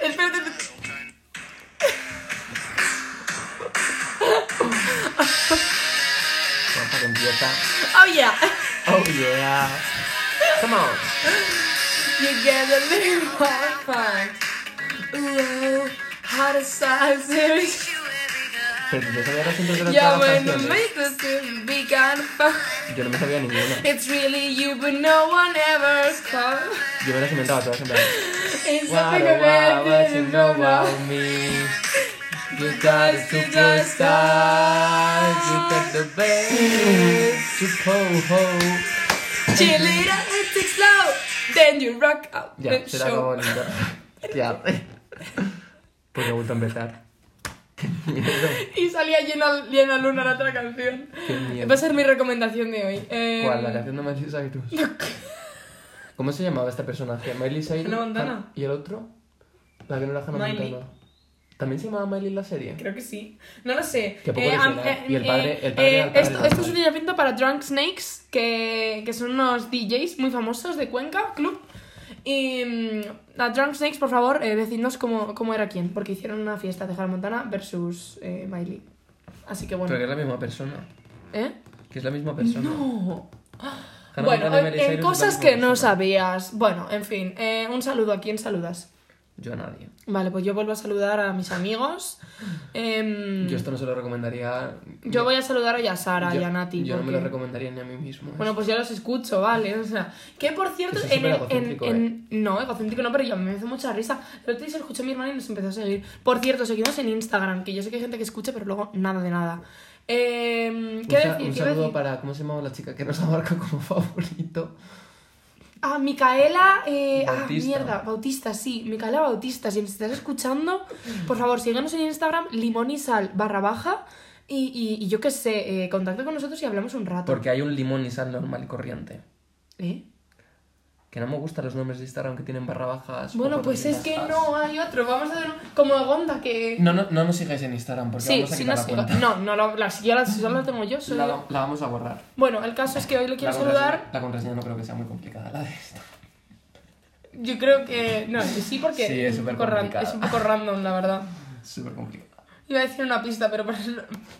Espérate, espérate. Vamos a que empieza. Oh yeah. Oh yeah. Come on. You get a little more fun. Ooh, how to size it. Pero tú te sabías las intros de las Yeah, todas las when the canciones. makers to be kind of fun. Yo no me sabía ninguna. It's really you, but no one ever comes. Yo me las inventaba todas en plan. It's What, something wow, what you about know it. about me? You got a superstar, you got the best, you ho Chill it out, take it slow. Then you rock out Ya, the show. Pues me gusta empezar. Qué miedo. Y salía llena, llena luna la otra canción. Qué miedo. Va a ser mi recomendación de hoy. Eh, ¿Cuál? La canción de Cyrus. ¿Cómo se llamaba este personaje? ¿Miley Cyrus? Hannah Montana. ¿Y el otro? La que no era Hannah Miley. Montana. ¿También se llamaba Miley en la serie? Creo que sí. No lo sé. Que poco am- original. Y el padre- el padre eh, el padre esto, esto es un llamamiento para Drunk Snakes, que, que son unos DJs muy famosos de Cuenca, club. Y mm, a Drunk Snakes, por favor, eh, decidnos cómo, cómo era quién, porque hicieron una fiesta de Hannah Montana versus eh, Miley. Así que Pero bueno. que es la misma persona. ¿Eh? Que es la misma persona. No. Bueno, en, cosas que no sabías. Bueno, en fin, eh, un saludo. ¿A quién saludas? Yo a nadie. Vale, pues yo vuelvo a saludar a mis amigos. Em, Yo esto no se lo recomendaría. yo voy a saludar hoy a Sara yo, y a Nati. Yo no me porque- lo recomendaría ni a mí mismo. Bueno, pues yo los escucho, ¿vale? O sea, que por cierto, es en, en, ¿eh? No, egocéntrico no, pero yo me hace mucha risa. El otro día se lo escuchó a mi hermana y nos empezó a seguir. Por cierto, seguimos en Instagram, que yo sé que hay gente que escucha, pero luego nada de nada. Eh, ¿Qué un, decir? un ¿Qué iba a saludo decir? para. ¿Cómo se llamaba la chica que nos abarca como favorito? Ah, Micaela. Eh, ah, Bautista. mierda, Bautista, sí. Micaela Bautista, si nos estás escuchando, por favor, síganos en Instagram, limón y sal barra baja. Y, y, y yo qué sé, eh, contacte con nosotros y hablamos un rato. Porque hay un limón y sal normal y corriente. ¿Eh? Que no me gustan los nombres de Instagram que tienen barra bajas. Bueno, pues es que no hay otro. Vamos a hacer un- como Gonda que. No, no, no nos sigáis en Instagram porque Sí, vamos a sí, quitar no, la sigo- cuenta. no, no, la, la, si yo la, si solo la tengo yo, soy... La, la vamos a borrar. Bueno, el caso es que hoy le quiero la saludar. La contraseña no creo que sea muy complicada, la de esta. Yo creo que. No, que sí, porque Sí, es un poco complicada. es un poco random, la verdad. Súper complicada. Iba a decir una pista, pero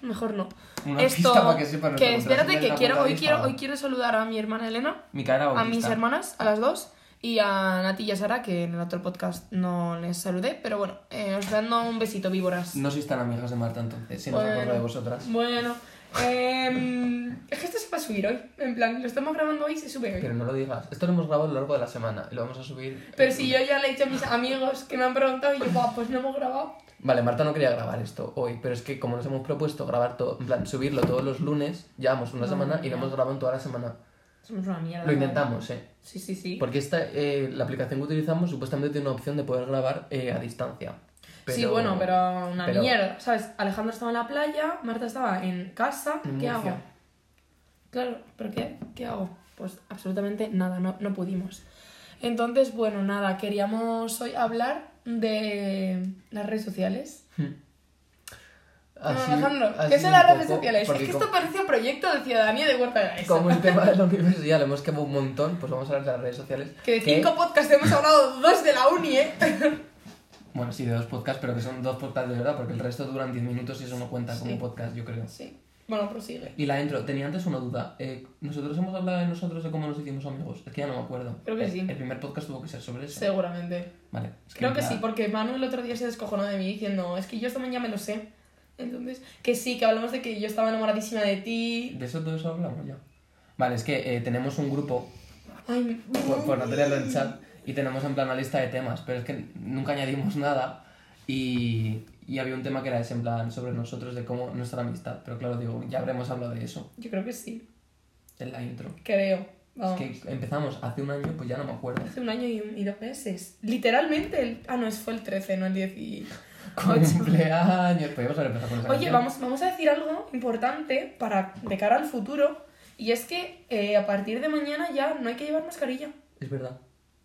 mejor no. Una Esto, pista para que sepan que espérate, que quiero, hoy quiero, hoy quiero saludar a mi hermana Elena, Micaela a mis hermanas, a las dos, y a Nati y a Sara, que en el otro podcast no les saludé, pero bueno, eh, os dando un besito, víboras. No sois tan amigas de Marta entonces, si no Bueno. acuerdo de vosotras. Bueno, em, es que esto se va a subir hoy. En plan, lo estamos grabando hoy y se sube hoy. Pero no lo digas. Esto lo hemos grabado a lo largo de la semana lo vamos a subir. Pero si yo ya le he dicho a mis amigos que me han preguntado y yo, "Buah, pues no hemos grabado. Vale, Marta no quería grabar esto hoy, pero es que como nos hemos propuesto grabar todo, en plan, subirlo todos los lunes, llevamos una semana y lo hemos grabado en toda la semana. Somos una mierda. Lo intentamos, eh. Sí, sí, sí. Porque esta, eh, la aplicación que utilizamos supuestamente tiene una opción de poder grabar eh, a distancia. Sí, bueno, pero una pero- mierda. ¿Sabes? Alejandro estaba en la playa, Marta estaba en casa. ¿Qué Murcia. hago? Claro, ¿pero qué? ¿Qué hago? Pues absolutamente nada, no, no pudimos. Entonces, bueno, nada, queríamos hoy hablar de las redes sociales. Bueno, Así- Alejandro, ¿qué son las redes sociales? Es que como- esto parece un proyecto de ciudadanía de Huerta de. Como el tema de la universidad lo hemos quemado un montón, pues vamos a hablar de las redes sociales. Que de cinco podcasts hemos hablado dos de la uni, ¿eh? Bueno, sí, de dos podcasts, pero que son dos podcasts de verdad, porque el resto duran 10 minutos y eso no cuenta como Sí. podcast, yo creo. Sí. Bueno, prosigue. Y la intro, tenía antes una duda. Eh, nosotros hemos hablado de nosotros de cómo nos hicimos amigos. Es que ya no me acuerdo. Creo que El- sí. El primer podcast tuvo que ser sobre eso. Seguramente. Vale. es Creo que ya- sí, porque Manu el otro día se descojonó de mí diciendo, es que yo esto ya me lo sé. Entonces, que sí, que hablamos de que yo estaba enamoradísima de ti. De eso todo eso hablamos ya. Vale, es que eh, tenemos un grupo, Ay, por, por no tenerlo en chat, y tenemos en plan una lista de temas, pero es que nunca añadimos nada y, y había un tema que era ese, en plan, sobre nosotros, de cómo nuestra amistad. Pero claro, digo, ya habremos hablado de eso yo creo que sí, en la intro. creo. Vamos. Es que empezamos hace un año, pues ya no me acuerdo. Hace un año y, un- y dos meses. Literalmente. El... Ah, no, es fue el 13, no el 10 y... Cumpleaños. Podríamos haber empezado con esa Oye, vamos, vamos a decir algo importante para de cara al futuro. Y es que eh, a partir de mañana ya no hay que llevar mascarilla. Es verdad.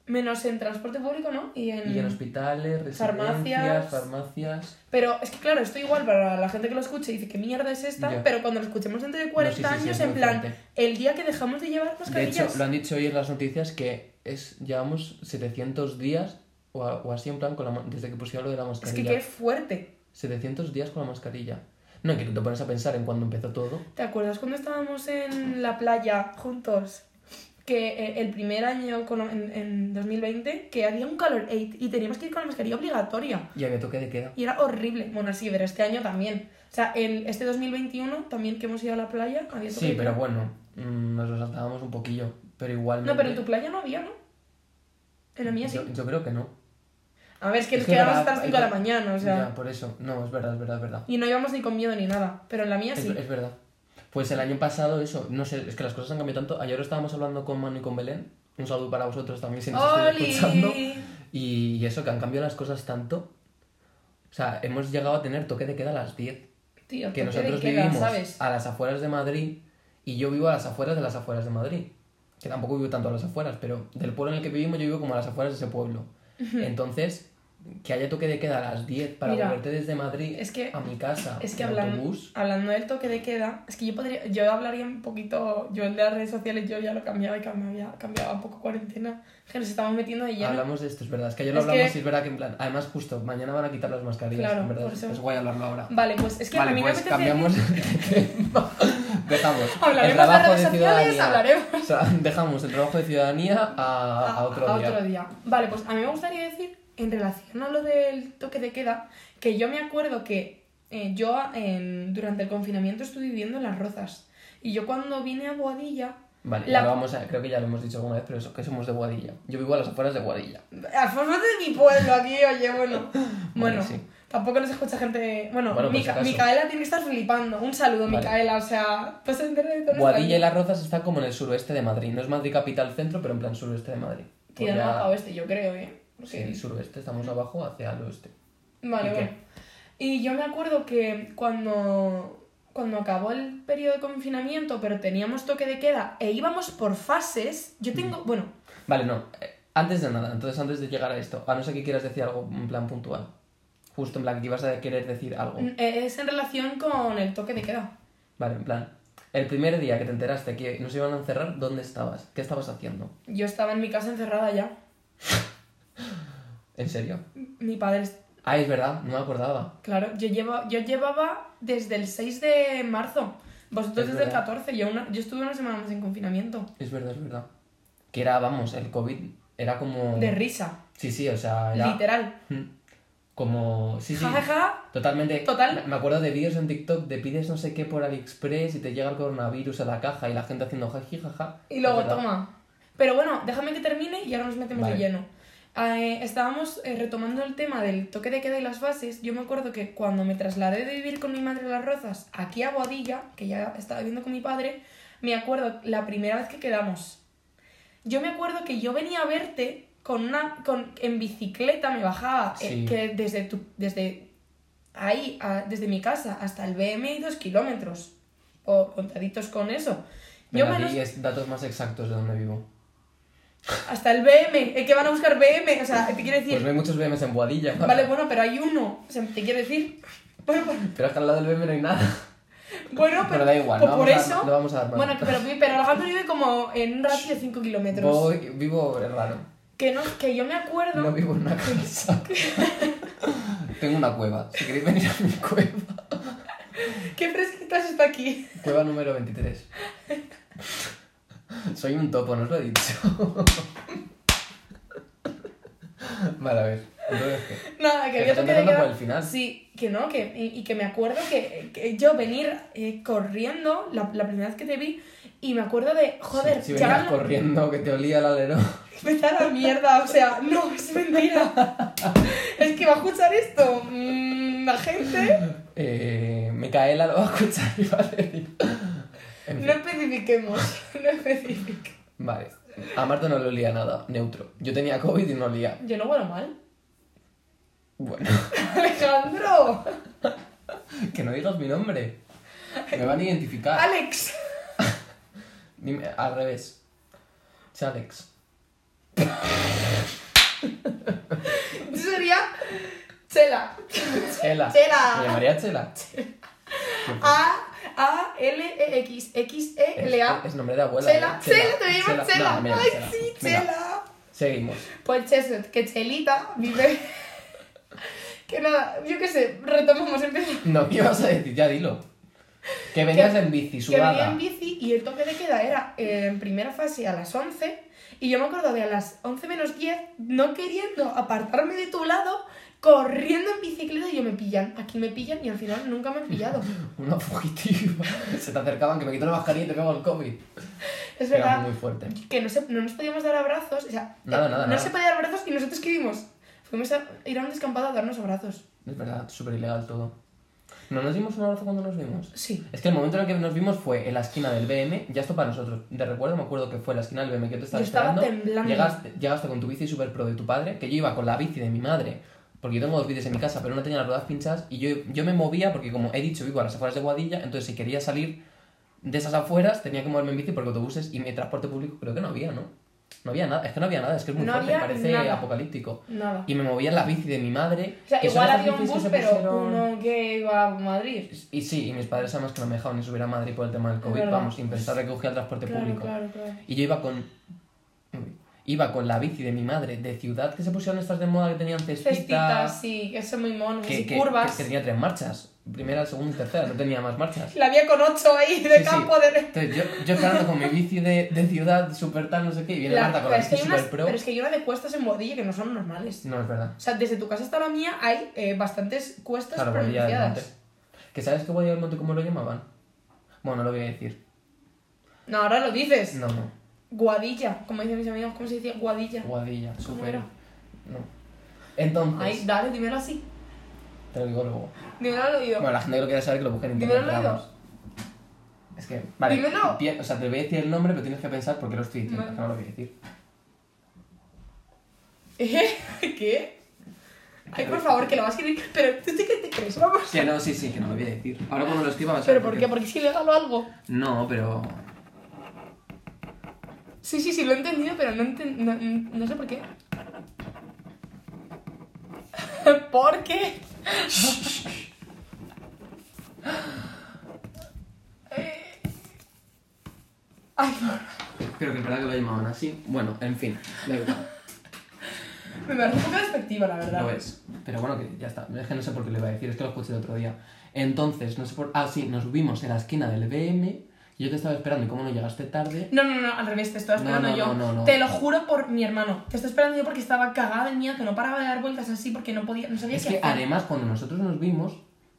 Menos en transporte público, ¿no? Y en... Y en hospitales, residencias, Farmacias. farmacias. Pero es que claro, esto igual para la gente que lo escuche y dice que mierda es esta, Ya. pero cuando lo escuchemos dentro de 40 No, sí, sí, sí, años, es en plan, fuerte. el día que dejamos de llevar De mascarillas. hecho, lo han dicho hoy en las noticias que es llevamos 700 días o, a- o así en plan, con la, desde que pusieron lo de la Es que mascarilla. qué fuerte. 700 días con la mascarilla. No, que te pones a pensar en cuando empezó todo. ¿Te acuerdas cuando estábamos en la playa juntos? Que eh, el primer año, en, en 2020, que había un calor e- y teníamos que ir con la mascarilla obligatoria. Y había toque de queda. Y era horrible. Bueno, sí, pero este año también. O sea, el, este 2021 también que hemos ido a la playa había toque Sí, de pero queda. bueno, mm, nos lo saltábamos un poquillo. Pero igualmente. No, pero en tu playa no había, ¿no? En la mía sí. yo, yo creo que no. A ver, es que Es nos que quedábamos verdad, hasta las 5 de la mañana, o sea. Ya, por eso. No, es verdad, es verdad, es verdad. Y no íbamos ni con miedo ni nada. Pero en la mía Es, sí. es verdad. Pues el año pasado, eso, no sé, es que las cosas han cambiado tanto. Ayer estábamos hablando con Manu y con Belén. Un saludo para vosotros también si nos estáis escuchando. Y, y eso, que han cambiado las cosas tanto. O sea, hemos llegado a tener toque de queda a las 10. Tío, Que nosotros queda, vivimos ¿sabes? a las afueras de Madrid y yo vivo a las afueras de las afueras de Madrid. Que tampoco vivo tanto a las afueras, pero del pueblo en el que vivimos yo vivo como a las afueras de ese pueblo. Entonces, que haya toque de queda a las 10 para Mira, volverte desde Madrid es que- a mi casa Es que en hablando, autobús. hablando del toque de queda, es que yo podría, yo hablaría un poquito, yo de las redes sociales yo ya lo cambiaba y cambiaba, cambiaba un poco cuarentena, que nos estamos metiendo de lleno. Hablamos de esto, es verdad. Es que ayer lo Es hablamos que- y es verdad que en plan. Además, justo mañana van a quitar las mascarillas. Claro, en verdad. eso. Es guay hablarlo ahora. Vale, pues es que vale, a mí pues me cambiamos. Dejamos. Hablaremos el trabajo de redes de ciudadanía. hablaremos. O sea, dejamos el trabajo de ciudadanía a, a otro a día. otro día. Vale, pues a mí me gustaría decir, en relación a lo del toque de queda, que yo me acuerdo que eh, yo en- durante el confinamiento estuve viviendo en Las Rozas. Y yo cuando vine a Boadilla, Vale, La- ya lo vamos a, creo que ya lo hemos dicho alguna vez, pero eso, que somos de Boadilla. Yo vivo a las afueras de Boadilla. Alfonso de mi pueblo aquí, oye, bueno. Bueno, sí. tampoco nos escucha gente. Bueno, Bueno, si acaso. Micaela tiene que estar flipando. Un saludo, Vale. Micaela, o sea, pues de Boadilla y. Las Rozas están como en el suroeste de Madrid. No es Madrid capital centro, pero en plan suroeste de Madrid. Pues Tirando ya- oeste, yo creo, ¿eh? Sí, el suroeste, estamos abajo hacia el oeste. Vale, ¿Y bueno. Y yo me acuerdo que cuando, cuando acabó el periodo de confinamiento, pero teníamos toque de queda e íbamos por fases, yo tengo, bueno, Vale, no. eh, Antes de nada, entonces antes de llegar a esto, a no ser que quieras decir algo en plan puntual. Justo en plan que ibas a querer decir algo. eh, es en relación con el toque de queda. Vale, en plan. El primer día que te enteraste que nos iban a encerrar, ¿dónde estabas? ¿Qué estabas haciendo? Yo estaba en mi casa encerrada ya. ¿En serio? Mi padre, es- Ah, es verdad, no me acordaba. claro, yo, llevo, yo llevaba desde el 6 de marzo. Vosotros Es desde el verdad. 14, yo, una, yo estuve una semana más en confinamiento. Es verdad, es verdad. Que era, vamos, el COVID era como... De risa, Sí, sí, o sea, era... literal. Mm. Como... Sí, sí. Ja, ja, ja. Totalmente. Total. Me acuerdo de vídeos en TikTok de pides no sé qué por AliExpress y te llega el coronavirus a la caja y la gente haciendo jaji jaja. Y luego toma. Pero bueno, déjame que termine y ahora nos metemos Vale. de lleno. Eh, estábamos eh, retomando el tema del toque de queda y las bases. Yo me acuerdo que cuando me trasladé de vivir con mi madre a Las Rozas aquí a Boadilla, que ya estaba viviendo con mi padre, me acuerdo la primera vez que quedamos. Yo me acuerdo que yo venía a verte con una con, en bicicleta, me bajaba eh, que desde, tu, desde ahí, a- desde mi casa hasta el BM dos kilómetros. O contaditos con eso. Yo di es datos más exactos de donde vivo. Hasta el BM, el que van a buscar BM, o sea, te quiero decir, Pues no hay muchos BMs en Boadilla. vale, bueno, pero hay uno, o sea, te quiero decir, bueno, pues- Pero que al lado del BM no hay nada. bueno, pero, Pero da igual, pues no por eso, a, no vamos a dar bueno, pero, pero Alejandro vive como en un radio de 5 kilómetros, Voy, vivo raro. que no, que yo me acuerdo, No vivo en una casa. Tengo una cueva. Si queréis venir a mi cueva. qué fresquitas está aquí, Cueva número 23. Soy un topo, no os lo he dicho. Vale, a ver. Entonces, ¿qué? nada, que había toque de queda, por el final. sí, que no, que, y, y que me acuerdo que, que yo venir eh, corriendo, la, la primera vez que te vi, y me acuerdo de, joder, si, si venías corriendo, que te olía el alero. Vete a la mierda, o sea, no, es mentira. es que va a escuchar esto. mm, la gente. Eh, Micaela lo va a escuchar y va a decir. No especifiquemos, no especifiquemos. Vale. A Marta no le olía nada, neutro. Yo tenía COVID y no olía. Yo no huelo mal. Bueno, Alejandro. que no digas mi nombre. Me van a identificar. Alex. Dime, al revés. Chalex. Yo sería Chela. Chela. Chela. Me llamaría Chela. A A L E X X E L A. Es, es nombre de abuela. Chela, ¿eh? Chela, te llamar Chela. No, Ay, Chela. sí, Venga, Chela. Seguimos. Pues eso, que Chelita vive... que nada, yo qué sé, retomamos, empezamos. No, ¿qué ibas a decir? Ya dilo. Que venías en bici, Que venía sudada. en bici y el toque de queda era eh, en primera fase a las 11 y yo me acuerdo de a las 11 menos 10 no queriendo apartarme de tu lado, corriendo en bicicleta y yo me pillan, aquí me pillan y al final nunca me han pillado. Una fugitiva. Se te acercaban, que me quito la mascarilla y te pego el COVID. Es Era verdad muy fuerte. que no, se- no nos podíamos dar abrazos, o sea, Nada, eh, nada, no nada. se podía dar abrazos y nosotros qué vimos. Fuimos a ir a un descampado a darnos abrazos. Es verdad, súper ilegal todo. ¿No nos dimos un abrazo cuando nos vimos? Sí. Es que el momento en el que nos vimos fue en la esquina del BM, ya esto para nosotros. De recuerdo me acuerdo que fue en la esquina del BM que yo te estaba Yo estaba esperando. temblando. Llegaste, llegaste con tu bici super pro de tu padre, que yo iba con la bici de mi madre, porque yo tengo dos bicis en mi casa, pero no tenía las ruedas pinchadas, y yo, yo me movía porque como he dicho, vivo a las afueras de Guadilla, entonces si quería salir de esas afueras tenía que moverme en bici porque autobuses y mi transporte público creo que no había, ¿no? No había nada, es que no había nada, es que es muy No fuerte, había parece nada. apocalíptico. Nada. Y me movía en la bici de mi madre. O sea, que igual había un bus, pero pusieron- uno que iba a Madrid. y sí, y mis padres además que no me dejaban ni subir a Madrid por el tema del COVID, vamos, sin pensar que cogía el transporte Claro, público. claro, claro. Y yo iba con... Iba con la bici de mi madre de ciudad que se pusieron estas de moda que tenían cestitas. Cestitas, sí, que son muy monos. que, y que- curvas. que- que tenía tres marchas. Primera, segunda y tercera, no tenía más marchas. La había con ocho ahí de Sí, sí. campo de... Entonces yo, yo esperando con mi bici de, de ciudad super tal, no sé qué, y viene La- Marta con la bici super pro. pero es que hay una de cuestas en Boadilla que no son normales. No, es verdad. O sea, desde tu casa hasta la mía hay eh, bastantes cuestas Claro, pronunciadas. ¿Que sabes que Guadilla del Monte cómo lo llamaban? Bueno, no lo voy a decir. No, ahora lo dices. No, no. Guadilla, como dicen mis amigos, ¿cómo se decía? Guadilla. Guadilla, ¿Cómo super. era? No. Entonces, Ay, dale, dímelo así. te lo digo luego. Dímelo al oído. Bueno, la gente que lo quiera saber que lo busque en Dímelo internet. al pero oído. Es que, vale, Dímelo. o sea, te voy a decir el nombre, pero tienes que pensar por qué lo estoy diciendo, Vale. que no lo voy a decir. ¿Eh? ¿Qué? Ay, por favor, que lo vas a escribir. Pero, ¿tú te crees? Vamos. Que no, sí, sí, que no lo voy a decir. Ahora cuando lo escriba vas a ¿Pero por qué? ¿Porque es ilegal o algo? No, pero... Sí, sí, sí, lo he entendido, pero no, enten- no, no sé por qué. ¿Por qué? Ay, Pero que es verdad que lo llamaban así. Bueno, en fin, da igual. me parece un poco despectiva, la verdad. Lo es. Pero bueno, que ya está. Es que no sé por qué lo iba a decir, es que lo escuché el otro día. Entonces, no sé por... Ah, sí, nos vimos en la esquina del BM. Yo te estaba esperando y como no llegaste tarde... No, no, no, al revés, te estaba esperando no, yo. no, no, no. Te lo juro por mi hermano. Te estoy esperando yo porque estaba cagada de miedo, que no paraba de dar vueltas así porque no podía, no sabía Es qué que hacer. además cuando nosotros nos vimos,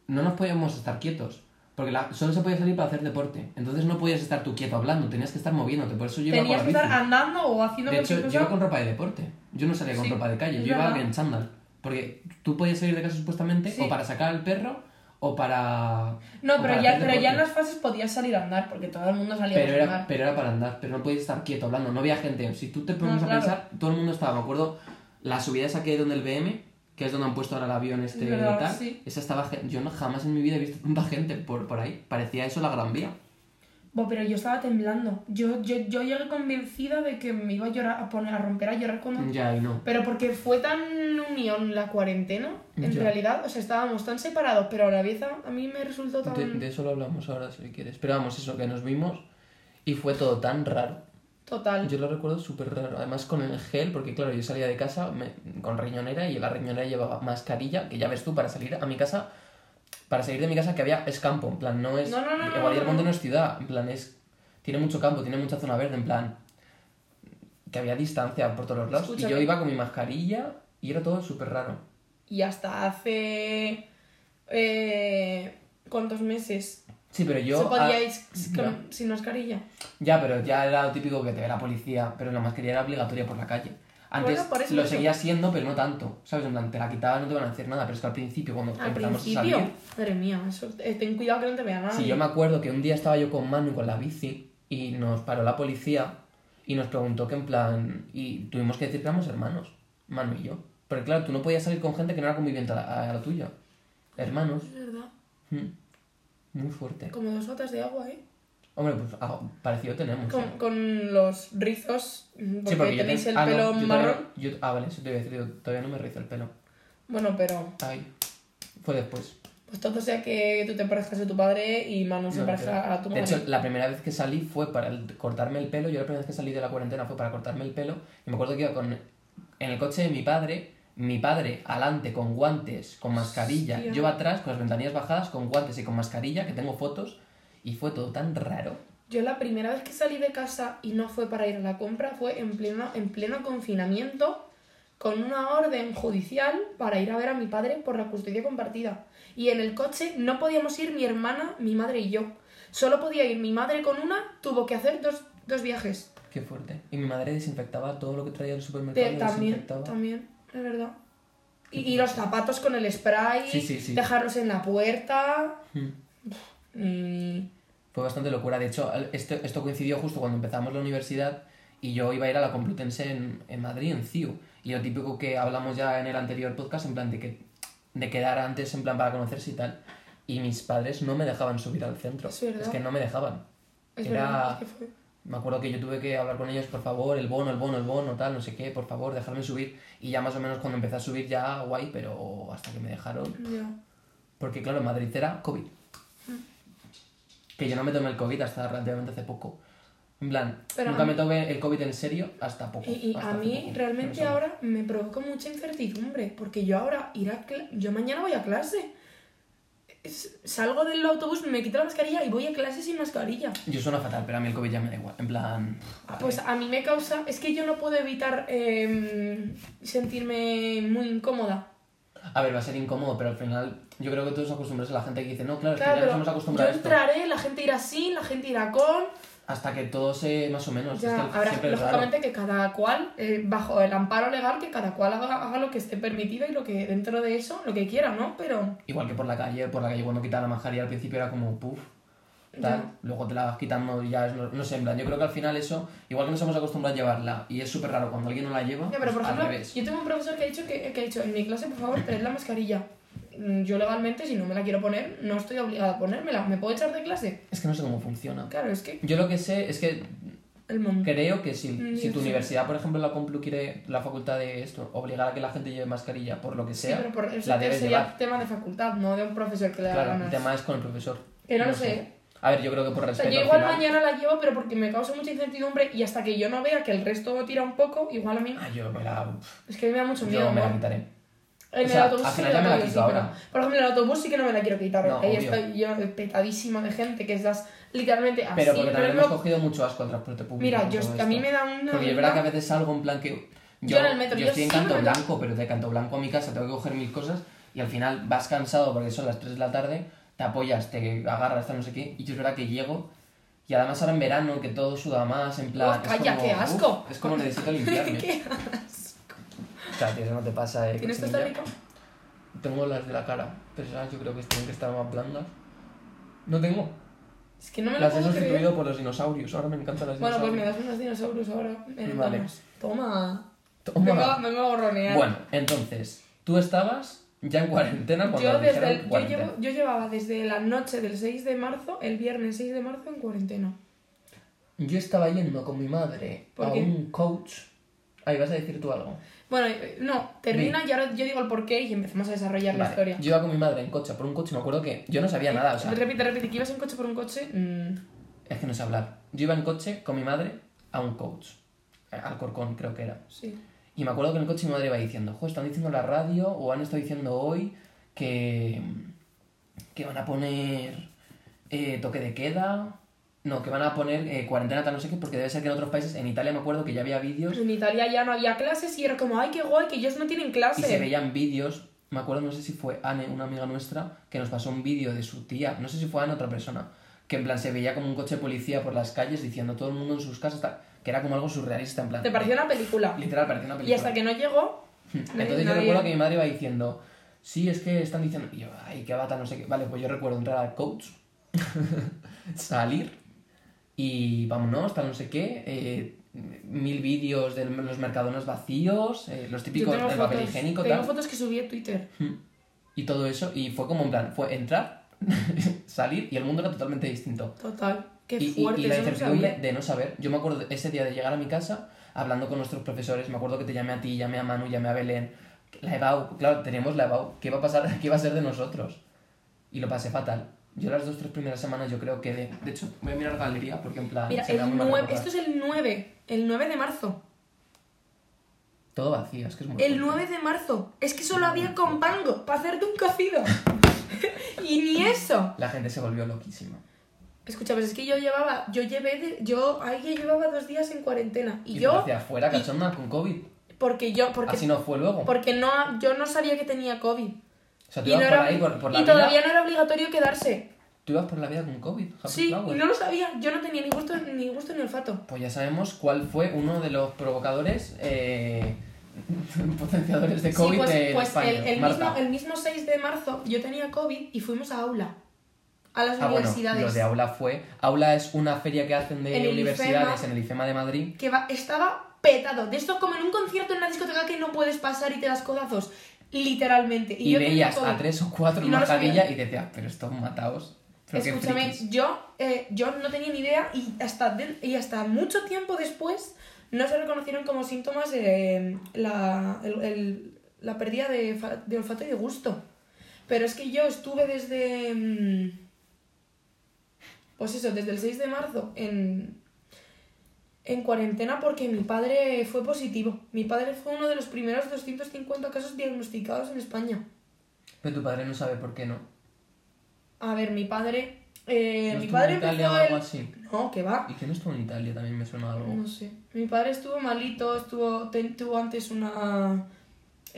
no nos podíamos estar quietos. Porque la- solo se podía salir para hacer deporte. Entonces no podías estar tú quieto hablando, tenías que estar moviéndote. Por eso yo iba Tenías con que estar andando o haciendo De hecho, yo cosa. iba con ropa de deporte. Yo no salía con Sí, ropa de calle, es yo iba verdad. en chándal. Porque tú podías salir de casa supuestamente Sí. o para sacar al perro o para. No, o pero para ya, pero ya en las fases podías salir a andar porque todo el mundo salía Pero a era, andar. pero era para andar, pero no podías estar quieto hablando, no había gente. Si tú te pones No, a claro. pensar, todo el mundo estaba, me acuerdo, la subida esa que hay donde el BM, que es donde han puesto ahora el avión este y tal, sí. esa estaba yo jamás en mi vida he visto tanta gente por, por ahí, parecía eso la Gran Vía. Bo, pero yo estaba temblando. Yo, yo, yo llegué convencida de que me iba a llorar, a poner a romper a llorar cuando. Ya, y no. Pero porque fue tan unión la cuarentena, en Ya. realidad, o sea, estábamos tan separados, pero a la vez a, a mí me resultó tan. De, de eso lo hablamos ahora si quieres. Pero vamos, eso, que nos vimos y fue todo tan raro. Total. Yo lo recuerdo súper raro. Además con el gel, porque claro, yo salía de casa me- con riñonera y la riñonera llevaba mascarilla, que ya ves tú, para salir a mi casa, para salir de mi casa que había es campo, en plan, no es... No, no, no, Monte no. es ciudad, en plan, es... Tiene mucho campo, tiene mucha zona verde, en plan... Que había distancia por todos los lados. Y yo iba con mi mascarilla y era todo súper raro. Y hasta hace. Eh, ¿Cuántos meses? Sí, pero yo... ¿Se podía ir ah, con- sin mascarilla? Ya, pero ya era lo típico que te ve la policía, pero la mascarilla era obligatoria por la calle. Antes Bueno, por eso lo eso. seguía siendo, pero no tanto. ¿Sabes? En plan, te la quitabas, no te van a decir nada, pero es que al principio, cuando Al empezamos a principio. salir. Madre mía, eso, eh, ten cuidado que no te vea nadie. Sí, yo me acuerdo que un día estaba yo con Manu con la bici y nos paró la policía y nos preguntó que en plan. Y tuvimos que decir que éramos hermanos, Manu y yo. Pero claro, tú no podías salir con gente que no era conviviente a la, a la tuya. Hermanos. Es verdad. Mm. Muy fuerte. Como dos gotas de agua, ¿eh? Hombre, pues ah, parecido tenemos. Con, con los rizos, porque, Sí, porque tenéis te- el ah, no, pelo marrón. yo- ah, vale, eso te voy a decir, yo todavía no me rizo el pelo. Bueno, pero Ahí. Fue después. Pues todo sea que tú te parezcas a tu padre y Manu se No, parezca a tu De madre. hecho, la primera vez que salí fue para el- cortarme el pelo. Yo la primera vez que salí de la cuarentena fue para cortarme el pelo. Y me acuerdo que iba con, en el coche de mi padre, mi padre alante con guantes, con mascarilla. Hostia. Yo atrás con las ventanillas bajadas, con guantes y con mascarilla, que tengo fotos. Y fue todo tan raro. Yo la primera vez que salí de casa y no fue para ir a la compra fue en pleno, en pleno confinamiento con una orden judicial para ir a ver a mi padre por la custodia compartida. Y en el coche no podíamos ir mi hermana, mi madre y yo. Solo podía ir mi madre con una, tuvo que hacer dos, dos viajes. Qué fuerte. Y mi madre desinfectaba todo lo que traía del supermercado. De- también, también, es verdad. Y, y los zapatos con el spray, Sí, sí, sí. dejarlos en la puerta. Mm. Y... Fue bastante locura. De hecho, esto, esto coincidió justo cuando empezamos la universidad y yo iba a ir a la Complutense en, en Madrid, en CIU. Y lo típico que hablamos ya en el anterior podcast, en plan de que de quedar antes, en plan para conocerse y tal. Y mis padres no me dejaban subir al centro. Es verdad. que no me dejaban. Es Era- verdad, es que fue. Me acuerdo que yo tuve que hablar con ellos, por favor, el bono, el bono, el bono, tal, no sé qué, por favor, dejarme subir. Y ya más o menos cuando empecé a subir ya guay, pero hasta que me dejaron. Ya. Porque claro, Madrid era COVID. Que yo no me tomé el COVID hasta relativamente hace poco. En plan, Pero nunca mí- me tomé el COVID en serio hasta poco. Y, y hasta a mí poco. realmente ahora me provoca mucha incertidumbre, porque yo ahora ir a yo mañana voy a clase. Salgo del autobús, me quito la mascarilla y voy a clase sin mascarilla. Yo suena fatal, pero a mí el COVID ya me da igual. En plan... a Pues a mí me causa, es que yo no puedo evitar em, sentirme muy incómoda. A ver, va a ser incómodo, pero al final yo creo que todos acostumbras a la gente que dice, no, claro, es que Claro, ya nos hemos yo acostumbrado a esto. entraré, la gente irá sin, la gente irá con. Hasta que todo se más o menos. Ya, es que habrá, lógicamente que cada cual, eh, bajo el amparo legal, que cada cual haga, haga lo que esté permitido y lo que dentro de eso, lo que quiera, ¿no? Pero Igual que por la calle, por la calle cuando quitaba la mascarilla al principio era como, puff, tal. Luego te la vas quitando y ya es, no, no sé, en plan, yo creo que al final eso, igual que nos hemos acostumbrado a llevarla y es súper raro cuando alguien no la lleva, Ya, pero por pues, al ejemplo, revés. yo tengo un profesor que ha dicho que, que ha dicho en mi clase, por favor, traed la mascarilla. Mm, Yo legalmente, si no me la quiero poner, no estoy obligada a ponérmela. ¿Me puedo echar de clase? Es que no sé cómo funciona. Claro, es que Yo lo que sé es que el mundo. creo que si, Mm, si tu sí. universidad, por ejemplo, la Complu quiere, la facultad de esto, obligar a que la gente lleve mascarilla por lo que Sí, sea, pero por eso la debes sería llevar. tema de facultad, no de un profesor que le Claro, ganas. el tema es con el profesor. Que no lo sé. sé. A ver, yo creo que por O sea, respeto yo al igual final- mañana la llevo, pero porque me causa mucha incertidumbre y hasta que yo no vea que el resto tira un poco, igual a mí. Ah, yo me la... Es que a mí me da mucho miedo. Yo me la quitaré. En O sea, el autobús sí ya me la quito sí, pero- ahora. Por ejemplo, en el autobús sí que no me la quiero quitar. No, Ahí estoy yo petadísima de gente que estás literalmente así. Pero porque también hemos cogido mucho asco al transporte público. Mira, yo, a mí me da una. Porque es verdad que a veces salgo en plan que. Yo en el metro, yo estoy en Canto Blanco, pero de Canto Blanco a mi casa tengo que coger mil cosas y al final vas cansado porque son las 3 de la tarde, te apoyas, te agarras, hasta no sé qué, y yo es verdad que llego. Y además ahora en verano, que todo suda más, en plan. Oh, es calla, como, qué asco. uf, es como necesito limpiarme. ¿Qué? O sea, tío, eso no te pasa, eh. ¿Tienes Rica? Tengo las de la cara, pero esas yo creo que tienen que estar más blandas. No tengo. Es que no me lo Las he puedo creer. sustituido por los dinosaurios. Ahora me encantan las Bueno, pues me dinosaurios. das unos dinosaurios ahora. Me Vale. Toma. Toma. Venga, venga a gorronear. Bueno, entonces, tú estabas ya en cuarentena cuando yo, desde el- yo, llevo- yo llevaba desde la noche del 6 de marzo, el viernes 6 de marzo, en cuarentena. Yo estaba yendo con mi madre ¿Por a qué? un coach. Ahí vas a decir tú algo. Bueno, eh, no, termina y ahora yo digo el porqué y empezamos a desarrollar la Vale, historia. Yo iba con mi madre en coche por un coche, me acuerdo que yo no sabía nada, o sea, Repite, repite, que ibas en coche por un coche. mm, es que no sé hablar. Yo iba en coche con mi madre a un coach, eh, al Corcón creo que era. sí. Y me acuerdo que en el coche mi madre iba diciendo, jo, están diciendo en la radio o han estado diciendo hoy que, que van a poner eh, toque de queda. No, que van a poner eh, cuarentena tal no sé qué, porque debe ser que en otros países, en Italia me acuerdo que ya había vídeos En Italia ya no había clases y era como, ay, qué guay, que ellos no tienen clase. y se veían vídeos. Me acuerdo, no sé si fue Anne, una amiga nuestra, que nos pasó un vídeo de su tía, no sé si fue Anne otra persona, que en plan se veía como un coche de policía por las calles diciendo todo el mundo en sus casas, tal, que era como algo surrealista, en plan. Te pareció una película. Literal, parecía una Y película. hasta que no llegó. Entonces yo recuerdo que mi madre iba diciendo, sí, es que están diciendo, y yo, ay, qué bata, no sé qué. Vale, pues yo recuerdo entrar al coach, salir y vámonos, tal no sé qué, eh, mil vídeos de los mercadones vacíos, eh, los típicos del fotos, papel higiénico, tengo tal. fotos que subí a Twitter. Y todo eso, y fue como en plan, fue entrar, salir y el mundo era totalmente distinto. Total. Qué Y, y- fuerte. y la eso no incertidumbre sabía. de no saber. Yo me acuerdo ese día de llegar a mi casa hablando con nuestros profesores. Me acuerdo que te llamé a ti, llamé a Manu, llamé a Belén. La EBAU, claro, teníamos la EBAU. ¿Qué iba a pasar? ¿Qué iba a ser de nosotros? y lo pasé fatal. Yo las dos, tres primeras semanas yo creo que... De, de hecho, voy a mirar galería porque en plan... Mira, se me da el muy mal 9, recordar. esto es el 9, el 9 de marzo. Todo vacío, es que es muy... El fuerte. 9 de marzo. Es que solo había compango para hacerte un cocido. y ni eso. La gente se volvió loquísima. Escucha, pues es que yo llevaba, yo llevé, de- yo ya llevaba dos días en cuarentena. Y, Y, yo, hacia afuera, cachonda, con COVID. porque yo, porque, Así no fue luego. porque no, yo no sabía que tenía COVID. O sea, tú ibas no por era- ahí, por, por la y vida... todavía no era obligatorio quedarse. Tú ibas por la vida con COVID, Happy Sí, Flower. y no lo sabía. Yo no tenía ni gusto ni, gusto ni olfato. Pues ya sabemos cuál fue uno de los provocadores eh, potenciadores de COVID sí, pues, pues el, mismo, el mismo 6 de marzo yo tenía COVID y fuimos a aula. A las Ah, bueno, universidades. lo de Aula fue... Aula es una feria que hacen de En universidades IFEMA. en el IFEMA de Madrid. que va- estaba petado. De esto como en un concierto en una discoteca que no puedes pasar y te das codazos. Literalmente. Y, Y, yo veías a tres o cuatro en no mascarilla y decías, pero estos mataos. Pero Escúchame, frikis". yo, eh, yo no tenía ni idea y hasta, de- y hasta mucho tiempo después no se reconocieron como síntomas eh, la, el- el- la pérdida de, fa- de olfato y de gusto. Pero es que yo estuve desde... mm, Pues eso, desde el 6 de marzo en, en cuarentena porque mi padre fue positivo. Mi padre fue uno de los primeros 250 casos diagnosticados en España. Pero tu padre no sabe por qué no. A ver, mi padre... eh, ¿No mi padre en Italia empezó o algo el- así? No, que va. ¿Y quién estuvo en Italia? También me suena algo. No sé. Mi padre estuvo malito, estuvo, tuvo antes una...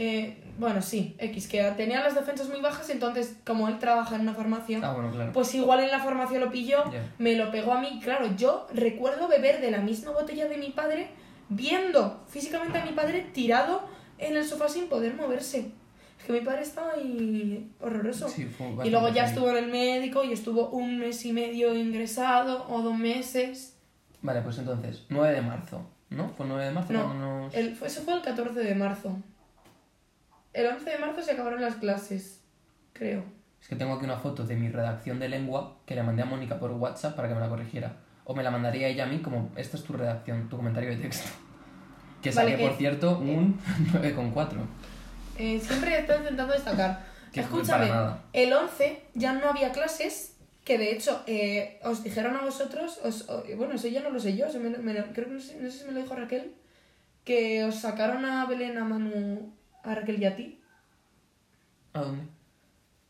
eh, bueno, sí, X, que tenía las defensas muy bajas, entonces como él trabaja en una farmacia, Ah, bueno, claro. pues igual en la farmacia lo pilló, me lo pegó a mí. Claro, yo recuerdo beber de la misma botella de mi padre, viendo físicamente a mi padre tirado en el sofá sin poder moverse. Es que mi padre estaba ahí horroroso. Sí, y luego ya estuvo en el médico y estuvo un mes y medio ingresado o dos meses. Vale, pues entonces, 9 de marzo, ¿no? ¿Fue 9 de marzo No, cuando nos... El, eso fue el 14 de marzo. El 11 de marzo se acabaron las clases, creo. Es que tengo aquí una foto de mi redacción de lengua que le mandé a Mónica por WhatsApp para que me la corrigiera. O me la mandaría ella a mí como, esta es tu redacción, tu comentario de texto. Que Vale, saqué, por eh, cierto, un 9,4. Eh, siempre estoy intentando destacar. Que Escúchame, el 11 ya no había clases, que de hecho eh, os dijeron a vosotros, os- bueno, eso ya no lo sé yo, me creo que no sé, no sé si me lo dijo Raquel, que os sacaron a Belén, a Manu, a Raquel y a ti ¿A dónde?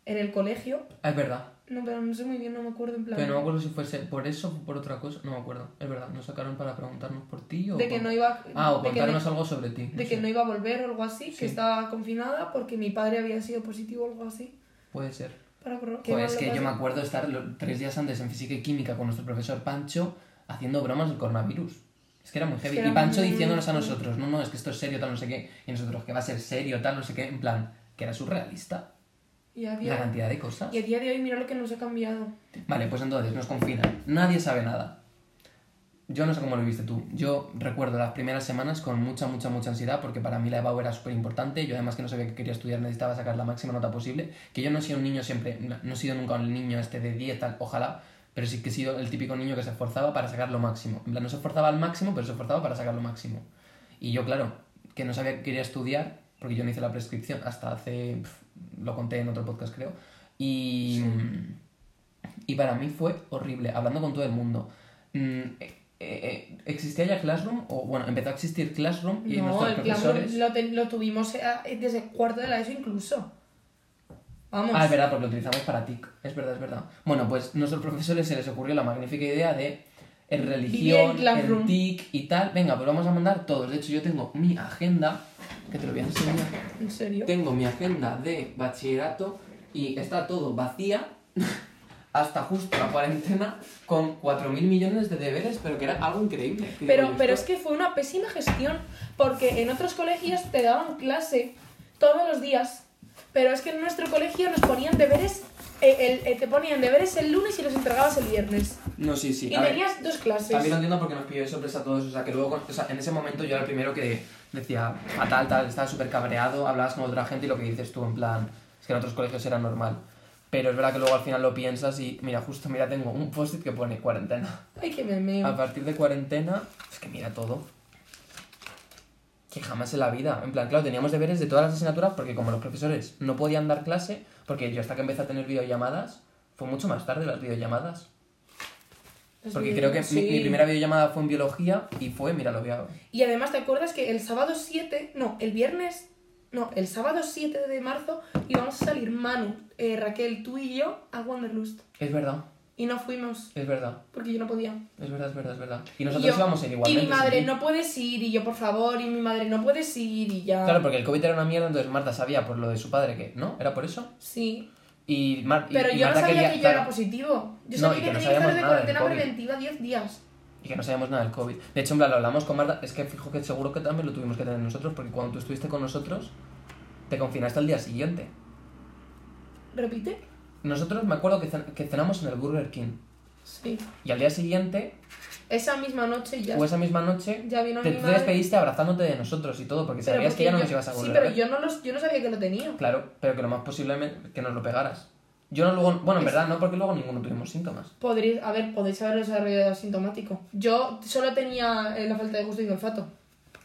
en el colegio. Ah, es verdad. No, pero no sé muy bien, no me acuerdo en plan. Pero no me acuerdo si fuese por eso o por otra cosa. No me acuerdo. Es verdad. Nos sacaron para preguntarnos por ti o... de que no iba Ah, o no- contarnos algo sobre ti. de que no iba a volver o algo así, Sí. que estaba confinada porque mi padre había sido positivo o algo así. Puede ser. Para Pues es que yo me acuerdo estar tres días antes en física y química con nuestro profesor Pancho haciendo bromas del coronavirus. Es que era muy heavy. que era y Pancho muy- diciéndonos a nosotros, no, no, es que esto es serio, tal, no sé qué. Y nosotros, que va a ser serio, tal, no sé qué. En plan, que era surrealista. Y, a La cantidad de cosas. y a día de hoy mira lo que nos ha cambiado. Vale, pues entonces nos confinan. Nadie sabe nada. Yo no sé cómo lo viste tú. Yo recuerdo las primeras semanas con mucha, mucha, mucha ansiedad porque para mí la EBAU era súper importante. Yo además que no sabía que quería estudiar necesitaba sacar la máxima nota posible. Que yo no he sido un niño siempre, no, no he sido nunca un niño este de 10, tal, ojalá. Pero sí que he sido el típico niño que se esforzaba para sacar lo máximo. En plan, no se esforzaba al máximo, pero se esforzaba para sacar lo máximo. Y yo, claro, que no sabía que quería estudiar, porque yo no hice la prescripción hasta hace... pf, lo conté en otro podcast, creo. Y... Y para mí fue horrible, hablando con todo el mundo. Mm, eh, eh, ¿Existía ya Classroom? O bueno, empezó a existir Classroom y no, nuestros el profesores... Classroom lo, te- lo tuvimos eh, desde cuarto de la ESO incluso. Vamos. Ah, es verdad, porque lo utilizamos para TIC. Es verdad, es verdad. Bueno, pues nuestros profesores se les ocurrió la magnífica idea de en Vivir religión, en en TIC y tal. Venga, pues vamos a mandar todos. De hecho, yo tengo mi agenda, que te lo voy a enseñar. ¿En serio? Tengo mi agenda de bachillerato y está todo vacía hasta justo la cuarentena con 4.000 millones de deberes, pero que era algo increíble. Pero, pero es que fue una pésima gestión, porque en otros colegios te daban clase todos los días, pero es que en nuestro colegio nos ponían deberes, eh, el- eh, te ponían deberes el lunes y los entregabas el viernes. No, sí, sí. y a ver, tenías dos clases. También lo entiendo porque nos pilló de sorpresa a todos. O sea, que luego, o sea, en ese momento yo era el primero que decía, fatal, tal, estaba súper cabreado, hablabas con otra gente y lo que dices tú, en plan, es que en otros colegios era normal. Pero es verdad que luego al final lo piensas y, mira, justo, mira, tengo un post-it que pone cuarentena. Ay, que me meo. A partir de cuarentena, es que mira todo. Que jamás en la vida. En plan, claro, teníamos deberes de todas las asignaturas porque como los profesores no podían dar clase, porque yo hasta que empecé a tener videollamadas, fue mucho más tarde las videollamadas. Porque creo que mi, sí. mi primera videollamada fue en biología y fue, mira, lo voy a... Y además, ¿te acuerdas que el sábado 7, no, el viernes, no, el sábado 7 de marzo íbamos a salir Manu, eh, Raquel, tú y yo a Wanderlust? Es verdad, Y no fuimos es verdad, porque yo no podía. es verdad, es verdad, es verdad. Y Y nosotros yo- íbamos a ir Y igualmente. mi madre, no puedes ir, y yo, por favor, y mi madre, no puedes ir, y ya. Claro, porque el COVID era una mierda, entonces Marta sabía por lo de su padre que, ¿no? ¿Era por eso? Sí. Y, Mar- y- Pero y yo no Marta sabía quería, que yo era positivo. Yo No, sabía y que, que no tenía que estar de cuarentena preventiva 10 días. Y que no sabíamos nada del COVID. De hecho, en plan, lo hablamos con Marta. Es que fijo que seguro que también lo tuvimos que tener nosotros, porque cuando tú estuviste con nosotros, te confinaste al día siguiente. ¿Repite? Nosotros me acuerdo que, cen- que cenamos en el Burger King. Sí. Y al día siguiente, Esa misma noche ya. o esa misma noche, Ya vino te, mi te madre. despediste abrazándote de nosotros y todo, porque Pero sabías porque que ya no yo- nos ibas a volver Sí, a pero ver. yo no, los, yo no sabía que lo tenía. Claro, pero que lo más posible que nos lo pegaras. Yo no luego... Bueno, en verdad no, porque luego ninguno tuvimos síntomas. Podréis, a ver, podéis haberlo desarrollado asintomático. Yo solo tenía eh, la falta de gusto y olfato.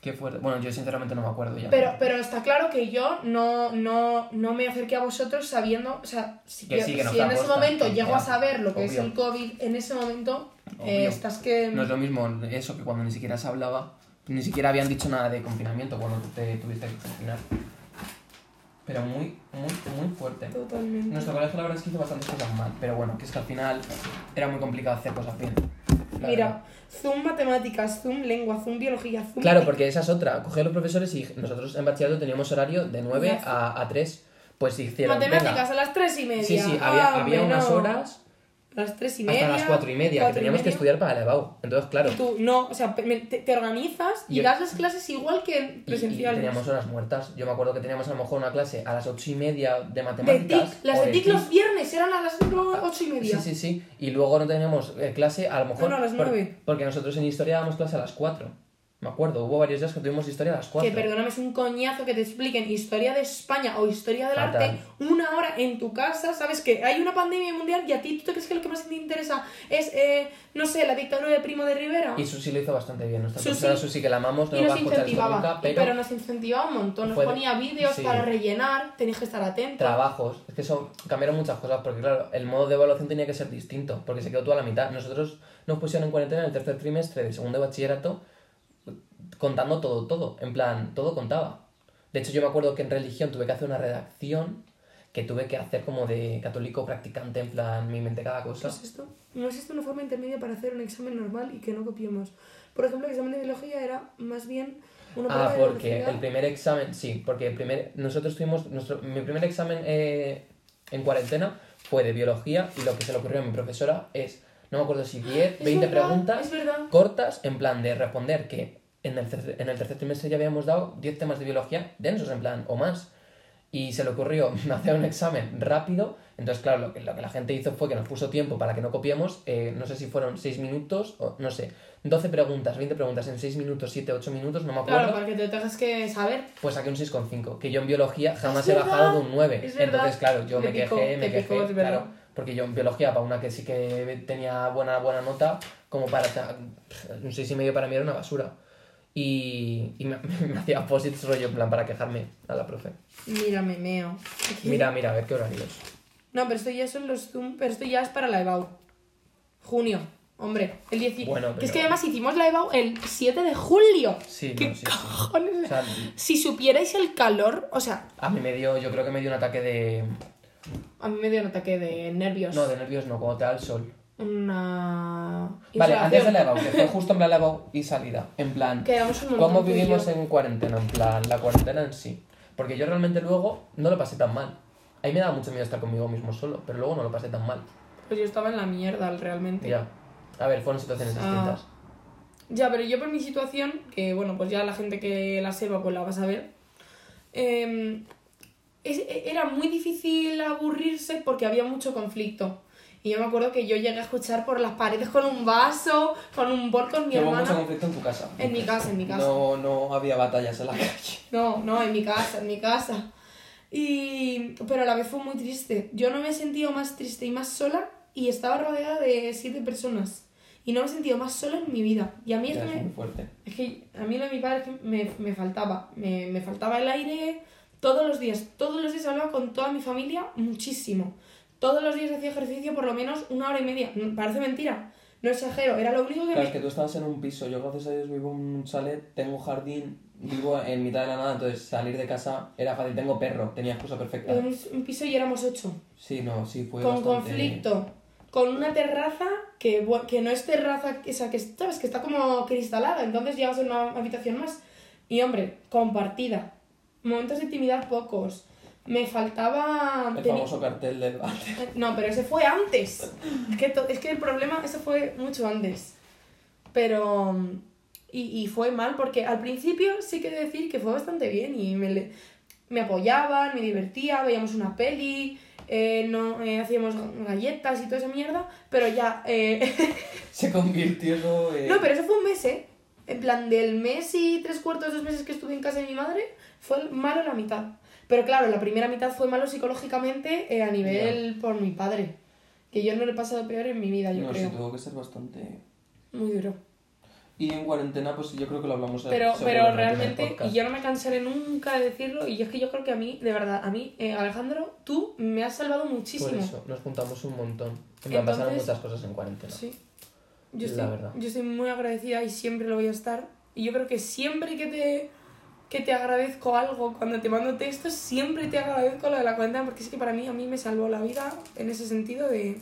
Qué fuerte. Bueno, yo sinceramente no me acuerdo ya. Pero, pero está claro que yo no, no, no me acerqué a vosotros sabiendo, o sea, si, Que sí, que no si en ese momento llego ya, a saber lo que es obvio. el COVID, en ese momento eh, estás que... No es lo mismo eso que cuando ni siquiera se hablaba, ni siquiera habían dicho nada de confinamiento cuando te tuviste que confinar. Pero muy, muy, muy fuerte. Totalmente. Nuestro colegio la verdad es que hizo bastantes cosas mal, pero bueno, que es que al final era muy complicado hacer cosas bien. Mira. Zoom matemáticas, Zoom lengua, Zoom biología, Zoom... Claro, porque esa es otra. Coger los profesores y nosotros en bachillerato teníamos horario de 9 Ya. a, a 3. Pues hicieron. Matemáticas venga. a las tres y media. Sí, sí, había, Ah, había bueno. unas horas A las tres y media. hasta las 4 y media que cuatro y teníamos que media. estudiar para el EBAU. Entonces, claro. Y tú, no, o sea, te, te organizas y Yo- das las clases igual que y- y presenciales. teníamos horas muertas. Yo me acuerdo que teníamos a lo mejor una clase a las 8 y media de de matemáticas. TIC, las de TIC los viernes eran a las ocho y media. Sí, sí, sí. Y luego no teníamos eh, clase a lo mejor. No, no, a las por- nueve. porque nosotros en historia dábamos clase a las 4. Me acuerdo, hubo varios días que tuvimos historia a las 4. Que perdóname, es un coñazo que te expliquen historia de España o historia del Fatal. arte una hora en tu casa. Sabes que hay una pandemia mundial y a ti tú crees que lo que más te interesa es, eh, no sé, la dictadura de Primo de Rivera. Y Susi lo hizo bastante bien. Nuestra Susi- profesora Susi, que la amamos, no Y nos va a incentivaba, nunca, pero... pero, nos incentivaba un montón, nos Fue- ponía vídeos sí. para rellenar, tenías que estar atento. trabajos. Es que eso cambiaron muchas cosas, porque claro, el modo de evaluación tenía que ser distinto, porque se quedó toda la mitad. Nosotros nos pusieron en cuarentena en el tercer trimestre de segundo de bachillerato, contando todo, todo. En plan, todo contaba. De hecho, yo me acuerdo que en religión tuve que hacer una redacción que tuve que hacer como de católico practicante, en plan, me inventé cada ¿Qué cosa. es esto? No existe una forma intermedia para hacer un examen normal y que no copiemos. Por ejemplo, el examen de biología era más bien una Ah, porque el primer examen, sí, porque el primer, nosotros tuvimos, nuestro, mi primer examen eh, en cuarentena fue de biología y lo que se le ocurrió a mi profesora es, no me acuerdo si 10, Es 20 verdad, preguntas cortas en plan de responder que en el, tercer, en el tercer trimestre ya habíamos dado 10 temas de biología densos en plan o más. Y se le ocurrió hacer un examen rápido. Entonces, claro, lo que, lo que la gente hizo fue que nos puso tiempo para que no copiemos. eh, no sé si fueron 6 minutos o no sé. 12 preguntas, 20 preguntas en 6 minutos, 7, 8 minutos, no me acuerdo. Claro, para que te tengas que saber. Pues saqué un 6,5, que yo en biología jamás he bajado de un 9. es verdad. Entonces, claro, yo Te me picó, quejé, me te picó, quejé, claro, porque yo en biología, para una que sí que tenía buena, buena nota, como para un 6,5 para mí era una basura. Y, y me, me hacía posits rollo, en plan, para quejarme a la profe. Mira, me meo. Mira, mira, a ver qué horarios. No, pero esto ya son los Zoom, pero esto ya es para la EBAU. Junio. Hombre, el 10. Bueno, Que es pero- que además hicimos la EBAU el 7 de julio. Sí, ¿Qué no, sí, sí. cojones? O sea, Si supierais el calor, o sea, a mí me dio, yo creo que me dio un ataque de... a mí me dio un ataque de nervios. No, de nervios no, cuando te da el sol. Una. Vale, antes de la EBAU, que fue justo en plan la EBAU y salida. En plan, Quedamos un. ¿Cómo vivimos en cuarentena? En plan, la cuarentena en sí. Porque yo realmente luego no lo pasé tan mal. Ahí me daba mucho miedo estar conmigo mismo solo, pero luego no lo pasé tan mal. Pues yo estaba en la mierda realmente. Ya. A ver, fueron situaciones Ah. distintas. Ya, pero yo por mi situación, que bueno, pues ya la gente que la sepa pues la vas a ver, eh, es- era muy difícil aburrirse porque había mucho conflicto. Y yo me acuerdo que yo llegué a escuchar por las paredes con un vaso, con un bol con mi Hubo mucho hermana. conflicto en tu casa. En mi casa, en mi casa. No, no había batallas en la calle. No, no, en mi casa, en mi casa. Y... Pero a la vez fue muy triste. Yo no me he sentido más triste y más sola y estaba rodeada de siete personas. Y no me he sentido más sola en mi vida. Y a mí es Ya que es me- muy fuerte. es que a mí lo de mi padre es que me, me faltaba. Me, me faltaba el aire todos los días. Todos los días hablaba con toda mi familia muchísimo. Todos los días hacía ejercicio por lo menos una hora y media. Mm, Parece mentira. No exagero. Era lo único que Claro, me... es que tú estabas en un piso, yo gracias a Dios vivo en un chalet, tengo jardín, vivo en mitad de la nada, entonces salir de casa era fácil, tengo perro, tenía excusa perfecta. En un, piso y éramos ocho. Sí, no, sí, fue con bastante... conflicto. Con una terraza que, que no es terraza, esa que, ¿sabes? que está como cristalada. Entonces llegas a una habitación más. Y hombre, compartida. Momentos de intimidad pocos. Me faltaba... El famoso cartel del váter. No, pero ese fue antes. Es que, es que el problema, ese fue mucho antes. Pero. Y, y fue mal porque al principio sí que decir que fue bastante bien y me, le- me apoyaban, me divertía, veíamos una peli, eh, no, eh, hacíamos galletas y toda esa mierda, pero ya. eh, Se convirtió eso en... no, pero eso fue un mes, ¿eh? En plan, del mes y tres cuartos, dos meses que estuve en casa de mi madre, fue malo la mitad. Pero claro, la primera mitad fue malo psicológicamente eh, a nivel por mi padre. Que yo no le he pasado peor en mi vida, yo No, sí, creo. tuvo que ser bastante... Muy duro. Y en cuarentena, pues yo creo que lo hablamos Pero, pero realmente, y yo no me cansaré nunca de decirlo, y es que yo creo que a mí, de verdad, a mí, eh, Alejandro, tú me has salvado muchísimo. Por eso, nos juntamos un montón. En plan, pasaron Entonces- muchas cosas en cuarentena. Sí. Yo La estoy, verdad. yo estoy muy agradecida y siempre lo voy a estar. Y yo creo que siempre que te, que te agradezco algo, cuando te mando textos, siempre te agradezco lo de la cuarentena, porque es que para mí, a mí me salvó la vida en ese sentido de...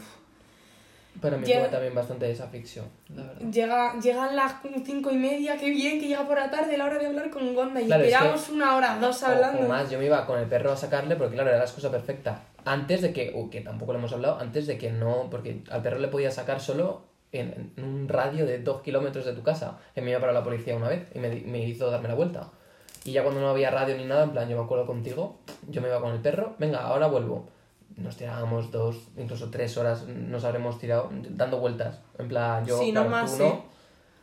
Para mí Llega- también bastante desaflicción, la verdad. Llega, llegan las cinco y media, qué bien que llega por la tarde la hora de hablar con Gonda y Claro, es que- esperamos una hora, dos O- hablando. O, más, yo me iba con el perro a sacarle porque, claro, era la excusa perfecta. Antes de que, uh, que tampoco lo hemos hablado, antes de que no, porque al perro le podía sacar solo en, en un radio de dos kilómetros de tu casa. Que me iba para la policía una vez y me, me hizo darme la vuelta. Y ya cuando no había radio ni nada, en plan, yo me acuerdo contigo, yo me iba con el perro, venga, ahora vuelvo. Nos tirábamos dos, incluso tres horas, nos habremos tirado dando vueltas. En plan, yo, Sí, no claro, más, tú no, ¿eh?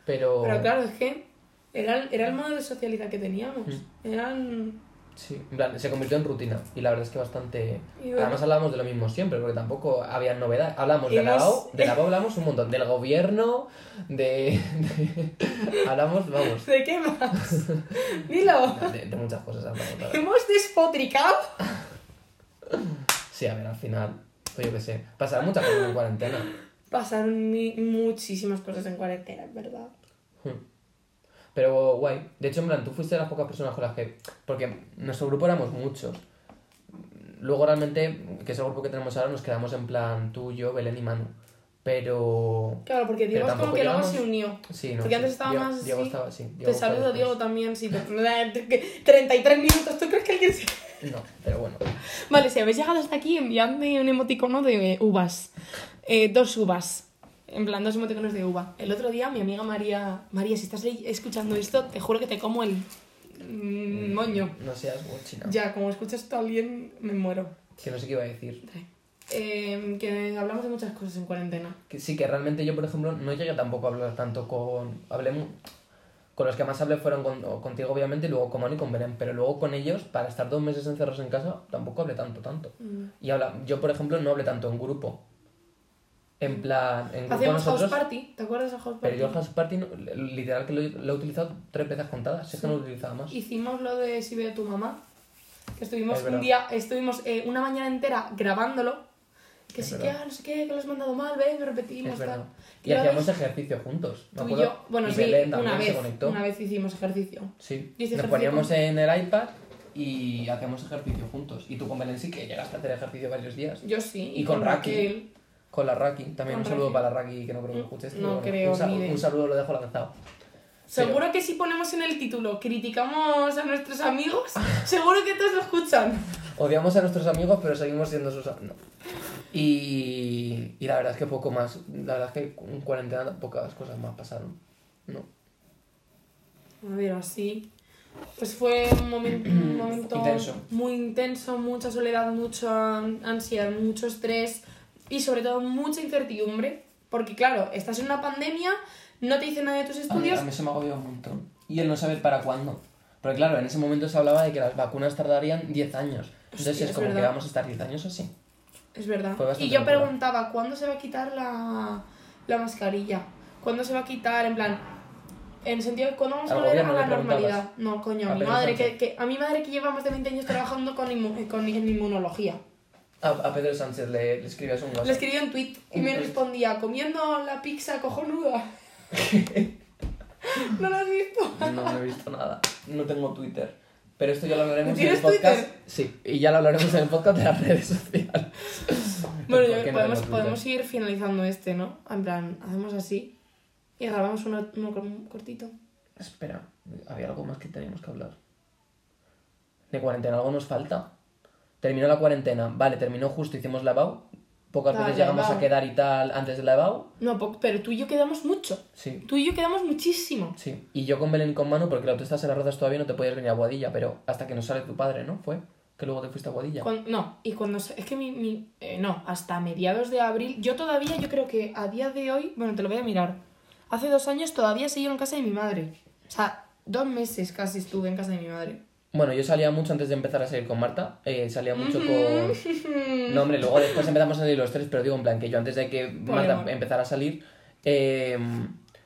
pero... Pero claro, es que era, el- era el modo de socialidad que teníamos. Mm. Eran... Sí, en plan, se convirtió en rutina y la verdad es que bastante... Bueno. Además hablábamos de lo mismo siempre, porque tampoco había novedad. Hablamos de la AO, de la AO hablamos un montón, del gobierno, de... de- hablamos, vamos, ¿De qué más? Dilo. de, de muchas cosas hablamos. Hemos despotricado. Sí, a ver, al final, pues yo qué sé, pasaron muchas cosas en cuarentena. Pasaron muchísimas cosas en cuarentena, es verdad. Pero guay. De hecho, en plan, tú fuiste de las pocas personas con las que... Porque nuestro grupo éramos muchos. Luego realmente, que es el grupo que tenemos ahora, nos quedamos en plan tú, yo, Belén y Manu. Pero... Claro, porque Diego es como que luego se unió. Sí, no Porque sí. antes estaba Diego, más Diego estaba. Te Diego fue saludo. Diego, también. Sí, te- 33 minutos, ¿tú crees que alguien se.? No, pero bueno. Vale, si habéis llegado hasta aquí, enviadme un emoticono de uvas. Eh, dos uvas. En plan, dos emoticonos de uva. El otro día, mi amiga María. María, si estás escuchando esto, te juro que te como el. mm, moño. No seas bochina. Ya, como escuchas esto a alguien, me muero. Que no sé qué iba a decir. Eh, que hablamos de muchas cosas en cuarentena. Que sí, que realmente yo, por ejemplo, no llegué tampoco a hablar tanto con... Hablé Con los que más hablé fueron con- contigo, obviamente, y luego con Manu y con Belén. Pero luego con ellos, para estar dos meses encerrados en casa, tampoco hablé tanto, tanto. Mm. Y habla... yo, por ejemplo, no hablé tanto en grupo. En plan, en Hacíamos house party, ¿te acuerdas de house party? Pero yo house party, no- literal, que lo, lo he utilizado tres veces contadas. Es que no lo utilizaba más. Hicimos lo de si ve a tu mamá. Que estuvimos Es un día, estuvimos eh, una mañana entera grabándolo. Que Es sí que, ah, no sé qué, que lo has mandado mal, ven, repetimos, tal. Y hacíamos vez- ejercicio juntos. ¿me Tú y yo, bueno, Y sí, una vez, una vez hicimos ejercicio. Sí, nos ejercicio poníamos con- en el iPad y hacíamos ejercicio juntos. Y tú con Belén sí que llegaste a hacer ejercicio varios días. Yo sí. Y con. Raquel. Con la Raki, también un saludo Raki. para la Raki que no creo que No, escuches. no pero creo, un, ni un saludo lo dejo lanzado. Seguro que si ponemos en el título criticamos a nuestros amigos, seguro que todos lo escuchan. Odiamos a nuestros amigos, pero seguimos siendo sus amigos. Y, y la verdad es que poco más. La verdad es que en cuarentena pocas cosas más pasaron. No. A ver, así. Pues fue un, momen- un momento Intenso. muy intenso, mucha soledad, mucha ansiedad, mucho estrés y sobre todo mucha incertidumbre. Porque claro, estás en una pandemia, no te dicen nada de tus A mí, estudios. a mí se me agobia un montón. Y el no saber para cuándo. Porque claro, en ese momento se hablaba de que las vacunas tardarían 10 años. Entonces Hostia, es es como que verdad. vamos a estar 10 años así. Es verdad. Y yo locura. preguntaba, ¿cuándo se va a quitar la, la mascarilla? ¿Cuándo se va a quitar? En plan, en el sentido de cuándo vamos a volver a la normalidad. No, coño, a mi madre, que, que, a mi madre que lleva más de 20 años trabajando con, inmu- con en inmunología. A, a Pedro Sánchez le, le escribías un Le WhatsApp. escribí un tweet y Un me tuit. respondía, comiendo la pizza cojonuda. ¿No lo has visto? No, no he visto nada. No tengo Twitter. Pero esto ya lo hablaremos en el ¿Tienes podcast. Twitter? Sí, y ya lo hablaremos en el podcast de las redes sociales. Bueno, ¿Por yo- qué no podemos, podemos ir finalizando este, ¿no? En plan, hacemos así y grabamos uno, uno cor- cortito. Espera, había algo más que teníamos que hablar. De cuarentena, algo nos falta. Terminó la cuarentena, vale, terminó justo, hicimos la EBAU. Pocas veces la llegamos a quedar y tal antes de la EBAU. No, pero tú y yo quedamos mucho. Sí, Tú y yo quedamos muchísimo. sí. Y yo con Belén con Manu, porque la autoestas en las rozas todavía no te podías venir a Boadilla, pero hasta que no sale tu padre, ¿no? Fue que luego te fuiste a Boadilla. Cuan- no, y cuando... Es que mi... mi- eh, no, hasta mediados de abril... Yo todavía, yo creo que a día de hoy... Bueno, te lo voy a mirar. Hace dos años todavía seguía en casa de mi madre. O sea, dos meses casi estuve en casa de mi madre. Bueno, yo salía mucho antes de empezar a salir con Marta. eh, salía mucho con. No, hombre, luego después empezamos a salir los tres, pero digo, en plan, que yo antes de que Marta empezara a salir, eh,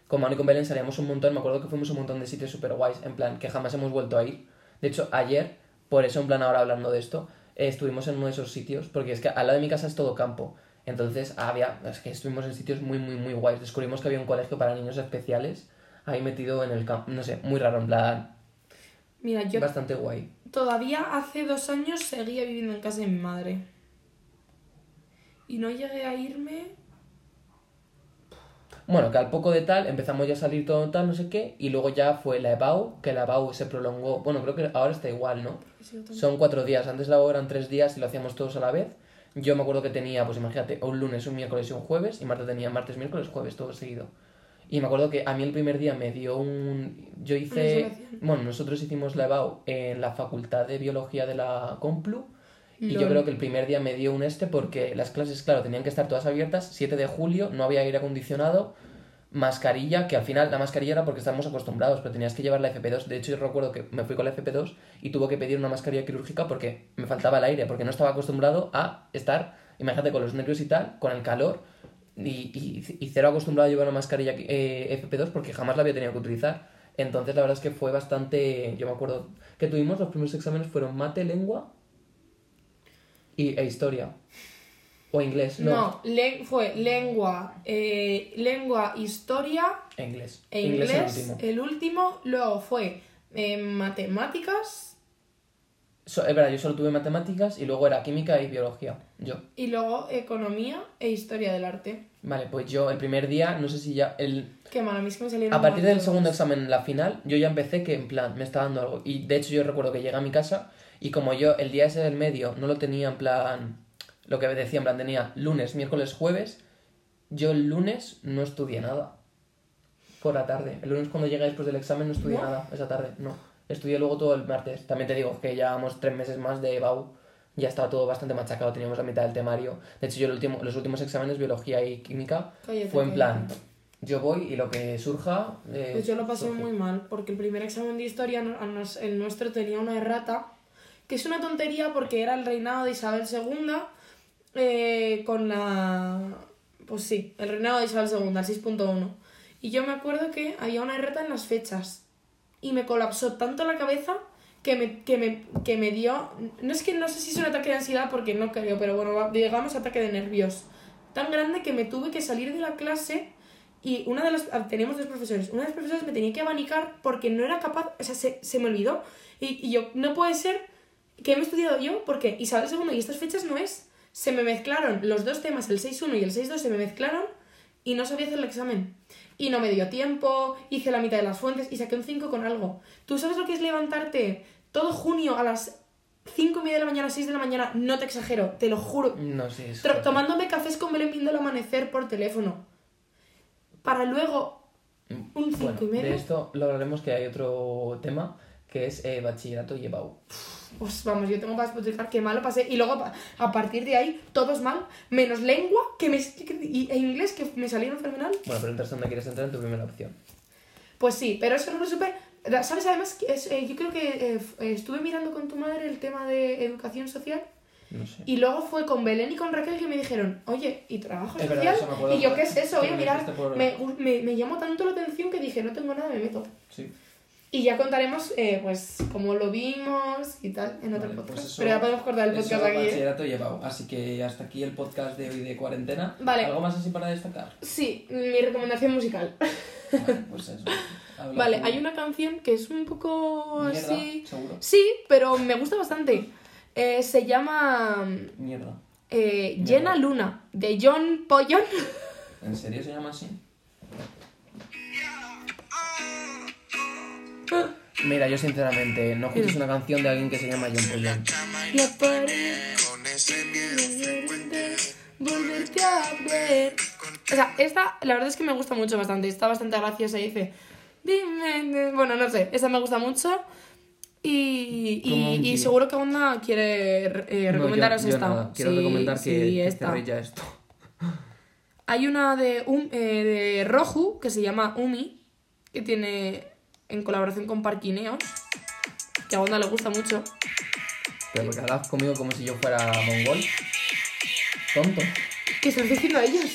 con Manu y con Belén salíamos un montón. Me acuerdo que fuimos a un montón de sitios super guays, en plan, que jamás hemos vuelto a ir. De hecho, ayer, por eso, en plan, ahora hablando de esto, eh, estuvimos en uno de esos sitios, porque es que al lado de mi casa es todo campo. Entonces, había. Es que estuvimos en sitios muy, muy, muy guays. Descubrimos que había un colegio para niños especiales ahí metido en el campo. No sé, muy raro, en plan, Mira, yo bastante guay. todavía hace dos años seguía viviendo en casa de mi madre. Y no llegué a irme... Bueno, que al poco de tal empezamos ya a salir todo tal, no sé qué, y luego ya fue la EBAU, que la EBAU se prolongó, bueno, creo que ahora está igual, ¿no? Son cuatro días, antes la EBAU eran tres días y lo hacíamos todos a la vez. Yo me acuerdo que tenía, pues imagínate, un lunes, un miércoles y un jueves, y Marta tenía martes, miércoles, jueves, todo seguido. Y me acuerdo que a mí el primer día me dio un... Yo hice... Bueno, nosotros hicimos la EBAU en la Facultad de Biología de la Complu, y yo creo que el primer día me dio un este porque las clases, claro, tenían que estar todas abiertas. 7 de julio, no había aire acondicionado, mascarilla, que al final la mascarilla era porque estábamos acostumbrados, pero tenías que llevar la FP2. De hecho, yo recuerdo que me fui con la FP2 y tuve que pedir una mascarilla quirúrgica porque me faltaba el aire, porque no estaba acostumbrado a estar, imagínate, con los nervios y tal, con el calor. Y, y, y cero acostumbrado a llevar una mascarilla eh, FP2 porque jamás la había tenido que utilizar. Entonces, la verdad es que fue bastante. Yo me acuerdo que tuvimos los primeros exámenes fueron mate, lengua y, e historia. O inglés, no. No, le- fue lengua, eh, lengua, historia E inglés. e Inglés inglés, el último. el último. Luego fue eh, matemáticas So- es verdad, yo solo tuve matemáticas y luego era química y biología. Yo. y luego economía e historia del arte. Vale, pues yo el primer día, no sé si ya. El, Qué mal, a mí es que me salieron a partir del segundo examen, la final, yo ya empecé que en plan me estaba dando algo. Y de hecho, yo recuerdo que llegué a mi casa y como yo el día ese del medio no lo tenía en plan. Lo que decía, en plan, tenía lunes, miércoles, jueves. Yo el lunes no estudié nada. Por la tarde. El lunes cuando llegué después del examen no estudié ¿No? nada esa tarde. No. Estudié luego todo el martes. También te digo que llevábamos tres meses más de BAU. Ya estaba todo bastante machacado. Teníamos la mitad del temario. De hecho, yo el último, los últimos exámenes, biología y química, Cállate, fue en plan... Yo voy y lo que surja... eh, Pues yo lo pasé surge. muy mal, porque el primer examen de historia, el nuestro tenía una errata, que es una tontería porque era el reinado de Isabel II, eh, con la... Pues sí, el reinado de Isabel II, el 6.1. Y yo me acuerdo que había una errata en las fechas, y me colapsó tanto la cabeza que me, que me, que me dio... No es que no sé si es un ataque de ansiedad, porque no creo, pero bueno, va- digamos ataque de nervios. Tan grande que me tuve que salir de la clase y una de las... ah, Teníamos dos profesores. Una de las profesoras me tenía que abanicar porque no era capaz... O sea, se, se me olvidó. Y, y yo, no puede ser que me he estudiado yo porque Isabel II y estas fechas no es. Se me mezclaron los dos temas, el 6.1 y el 6.2 se me mezclaron y no sabía hacer el examen. Y no me dio tiempo, hice la mitad de las fuentes y saqué un 5 con algo. ¿Tú sabes lo que es levantarte todo junio a las 5 y media de la mañana, 6 de la mañana? No te exagero, te lo juro. No sé, es fuerte. tomándome cafés con Belén viendo el amanecer por teléfono. Para luego un cinco Bueno, y medio. de esto lo hablaremos que hay otro tema que es eh, bachillerato y EBAU. Pues vamos, yo tengo para explicar qué mal lo pasé. Y luego a partir de ahí, todos mal, menos lengua que me, y, e inglés que me salieron fenomenal. Bueno, pero entonces ¿dónde quieres entrar en tu primera opción? Pues sí, pero eso no lo supe. ¿Sabes? Además, que es- eh, yo creo que eh, estuve mirando con tu madre el tema de educación social No sé. Y luego fue con Belén y con Raquel que me dijeron, oye, ¿y trabajo Es social? verdad, y yo, ¿qué es eso? Voy Sí, a me mirar. por- Me, me, me llamó tanto la atención que dije, no tengo nada, me meto. Sí. Y ya contaremos, eh, pues, cómo lo vimos y tal en otro Vale, podcast. pues eso- Pero ya podemos cortar el podcast aquí. ¿eh? bachillerato llevado. Así que hasta aquí el podcast de hoy de cuarentena. Vale. ¿Algo más así para destacar? Sí, mi recomendación musical. Vale, pues eso. Habla Vale, hay una canción que es un poco Mierda, así. seguro. Sí, pero me gusta bastante. Eh, se llama Mierda. eh, Mierda. Llena Luna, de John Pollon. ¿En serio se llama así? Mira, yo sinceramente no escuches una canción de alguien que se llama John Pollón. La pared. Volverte a ver. O sea, esta, la verdad es que me gusta mucho bastante. Está bastante graciosa y dice. Dime. Bueno, no sé. Esta me gusta mucho. Y, y, seguro que Onda quiere eh, recomendaros esta. Quiero Sí, recomendar sí, que, esta. ya esto. Hay una de, um, eh, de Roju que se llama Umi, que tiene en colaboración con Parquineos, que a Onda le gusta mucho. Pero porque hablas conmigo como si yo fuera mongol. Tonto. ¿Qué estás diciendo a ellos?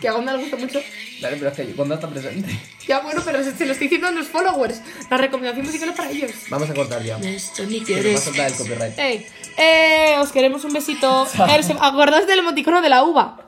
Que a Onda le gusta mucho. Dale, pero es que cuando está presente. Ya, bueno, pero se, se lo estoy diciendo a los followers. La recomendación musical es para ellos. Vamos a cortar ya. Esto ni Que nos va a soltar el copyright. Ey, eh, os queremos un besito. Eh, ¿Acordáis del emoticono de la uva?